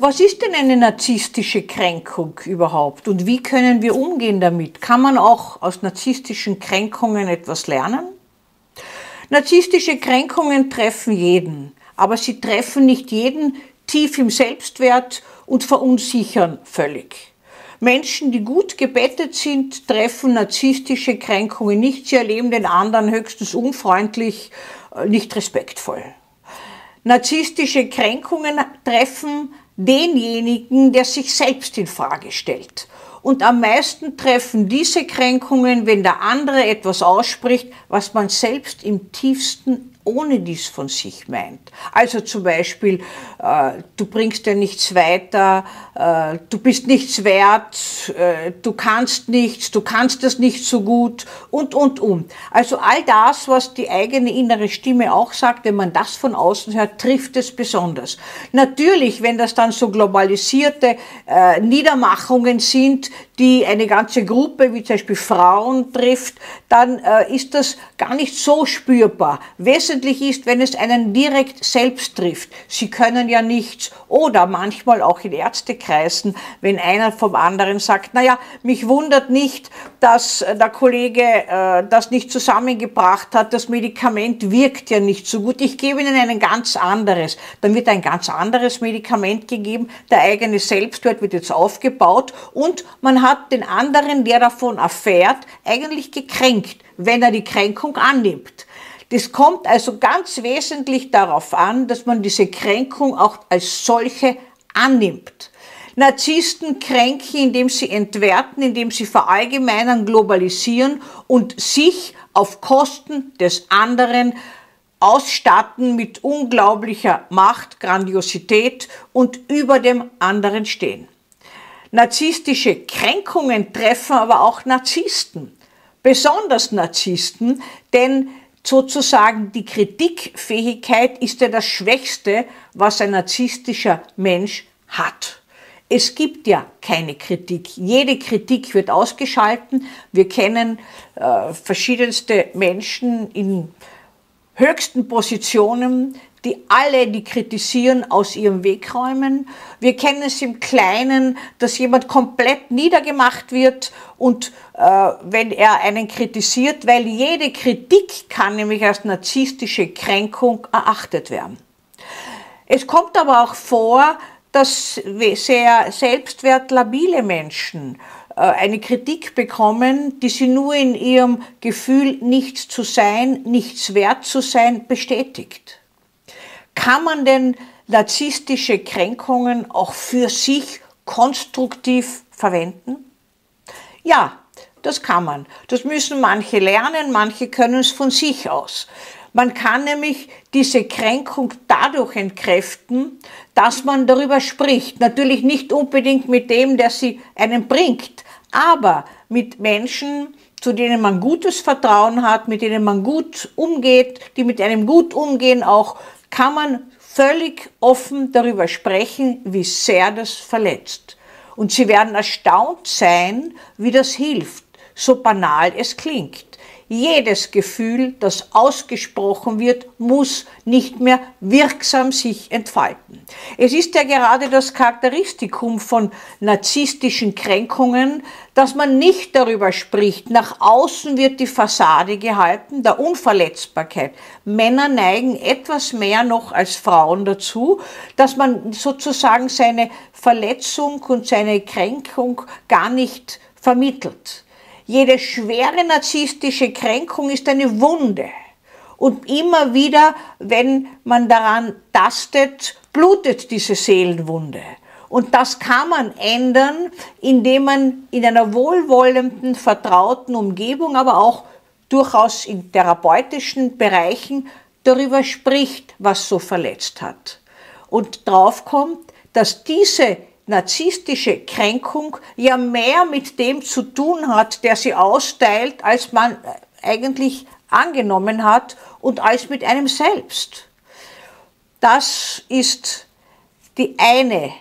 Was ist denn eine narzisstische Kränkung überhaupt und wie können wir umgehen damit? Kann man auch aus narzisstischen Kränkungen etwas lernen? Narzisstische Kränkungen treffen jeden, aber sie treffen nicht jeden tief im Selbstwert und verunsichern völlig. Menschen, die gut gebettet sind, treffen narzisstische Kränkungen nicht. Sie erleben den anderen höchstens unfreundlich, äh, nicht respektvoll. Narzisstische Kränkungen treffen denjenigen, der sich selbst in Frage stellt. Und am meisten treffen diese Kränkungen, wenn der andere etwas ausspricht, was man selbst im tiefsten ohne dies von sich meint. Also zum Beispiel, äh, du bringst ja nichts weiter, äh, du bist nichts wert, äh, du kannst nichts, du kannst das nicht so gut und, und, und. Also all das, was die eigene innere Stimme auch sagt, wenn man das von außen hört, trifft es besonders. Natürlich, wenn das dann so globalisierte äh, Niedermachungen sind, die eine ganze Gruppe, wie zum Beispiel Frauen trifft, dann äh, ist das gar nicht so spürbar. Wesentlich ist, wenn es einen direkt selbst trifft. Sie können ja nichts. Oder manchmal auch in Ärztekreisen, wenn einer vom anderen sagt, naja, mich wundert nicht, dass der Kollege äh, das nicht zusammengebracht hat, das Medikament wirkt ja nicht so gut, ich gebe Ihnen ein ganz anderes. Dann wird ein ganz anderes Medikament gegeben, der eigene Selbstwert wird jetzt aufgebaut und man hat den anderen, der davon erfährt, eigentlich gekränkt, wenn er die Kränkung annimmt. Das kommt also ganz wesentlich darauf an, dass man diese Kränkung auch als solche annimmt. Narzissten kränken, indem sie entwerten, indem sie verallgemeinern, globalisieren und sich auf Kosten des anderen ausstatten mit unglaublicher Macht, Grandiosität und über dem anderen stehen. Narzisstische Kränkungen treffen aber auch Narzissten, besonders Narzissten, denn sozusagen die Kritikfähigkeit ist ja das Schwächste, was ein narzisstischer Mensch hat. Es gibt ja keine Kritik. Jede Kritik wird ausgeschalten. Wir kennen äh, verschiedenste Menschen in höchsten Positionen, die alle, die kritisieren, aus ihrem Weg räumen. Wir kennen es im Kleinen, dass jemand komplett niedergemacht wird und äh, wenn er einen kritisiert, weil jede Kritik kann nämlich als narzisstische Kränkung erachtet werden. Es kommt aber auch vor, dass sehr selbstwertlabile Menschen äh, eine Kritik bekommen, die sie nur in ihrem Gefühl, nichts zu sein, nichts wert zu sein, bestätigt. Kann man denn narzisstische Kränkungen auch für sich konstruktiv verwenden? Ja, das kann man. Das müssen manche lernen, manche können es von sich aus. Man kann nämlich diese Kränkung dadurch entkräften, dass man darüber spricht. Natürlich nicht unbedingt mit dem, der sie einen bringt, aber mit Menschen, zu denen man gutes Vertrauen hat, mit denen man gut umgeht, die mit einem gut umgehen, auch kann man völlig offen darüber sprechen, wie sehr das verletzt. Und Sie werden erstaunt sein, wie das hilft, so banal es klingt. Jedes Gefühl, das ausgesprochen wird, muss nicht mehr wirksam sich entfalten. Es ist ja gerade das Charakteristikum von narzisstischen Kränkungen, dass man nicht darüber spricht. Nach außen wird die Fassade gehalten, der Unverletzbarkeit. Männer neigen etwas mehr noch als Frauen dazu, dass man sozusagen seine Verletzung und seine Kränkung gar nicht vermittelt. Jede schwere narzisstische Kränkung ist eine Wunde. Und immer wieder, wenn man daran tastet, blutet diese Seelenwunde. Und das kann man ändern, indem man in einer wohlwollenden, vertrauten Umgebung, aber auch durchaus in therapeutischen Bereichen darüber spricht, was so verletzt hat. Und draufkommt, dass diese narzisstische Kränkung ja mehr mit dem zu tun hat, der sie austeilt, als man eigentlich angenommen hat und als mit einem selbst. Das ist die eine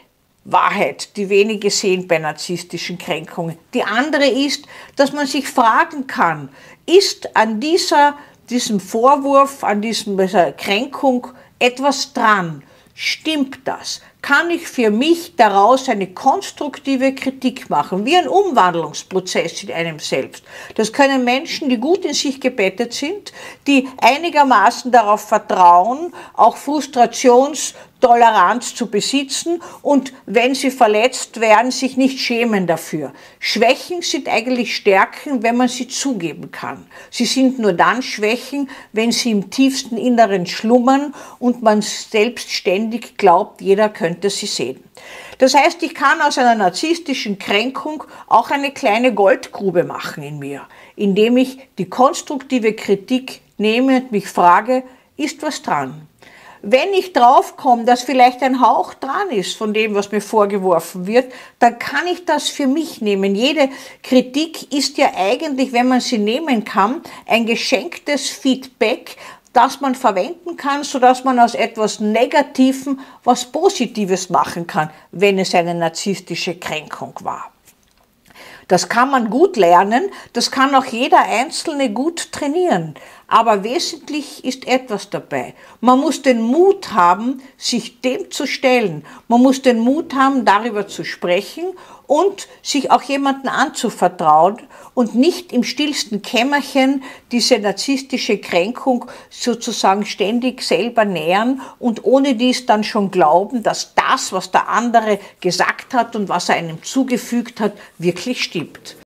Wahrheit, die wenige sehen bei narzisstischen Kränkungen. Die andere ist, dass man sich fragen kann, ist an dieser, diesem Vorwurf, an diesem, dieser Kränkung etwas dran? Stimmt das? Kann ich für mich daraus eine konstruktive Kritik machen, wie ein Umwandlungsprozess in einem selbst. Das können Menschen, die gut in sich gebettet sind, die einigermaßen darauf vertrauen, auch Frustrations- Toleranz zu besitzen und wenn sie verletzt werden, sich nicht schämen dafür. Schwächen sind eigentlich Stärken, wenn man sie zugeben kann. Sie sind nur dann Schwächen, wenn sie im tiefsten Inneren schlummern und man selbstständig glaubt, jeder könnte sie sehen. Das heißt, ich kann aus einer narzisstischen Kränkung auch eine kleine Goldgrube machen in mir, indem ich die konstruktive Kritik nehme und mich frage, ist was dran? Wenn ich draufkomme, dass vielleicht ein Hauch dran ist von dem, was mir vorgeworfen wird, dann kann ich das für mich nehmen. Jede Kritik ist ja eigentlich, wenn man sie nehmen kann, ein geschenktes Feedback, das man verwenden kann, sodass man aus etwas Negativen was Positives machen kann, wenn es eine narzisstische Kränkung war. Das kann man gut lernen, das kann auch jeder Einzelne gut trainieren. Aber wesentlich ist etwas dabei. Man muss den Mut haben, sich dem zu stellen. Man muss den Mut haben, darüber zu sprechen und sich auch jemanden anzuvertrauen und nicht im stillsten Kämmerchen diese narzisstische Kränkung sozusagen ständig selber nähern und ohne dies dann schon glauben, dass das, was der andere gesagt hat und was er einem zugefügt hat, wirklich stimmt.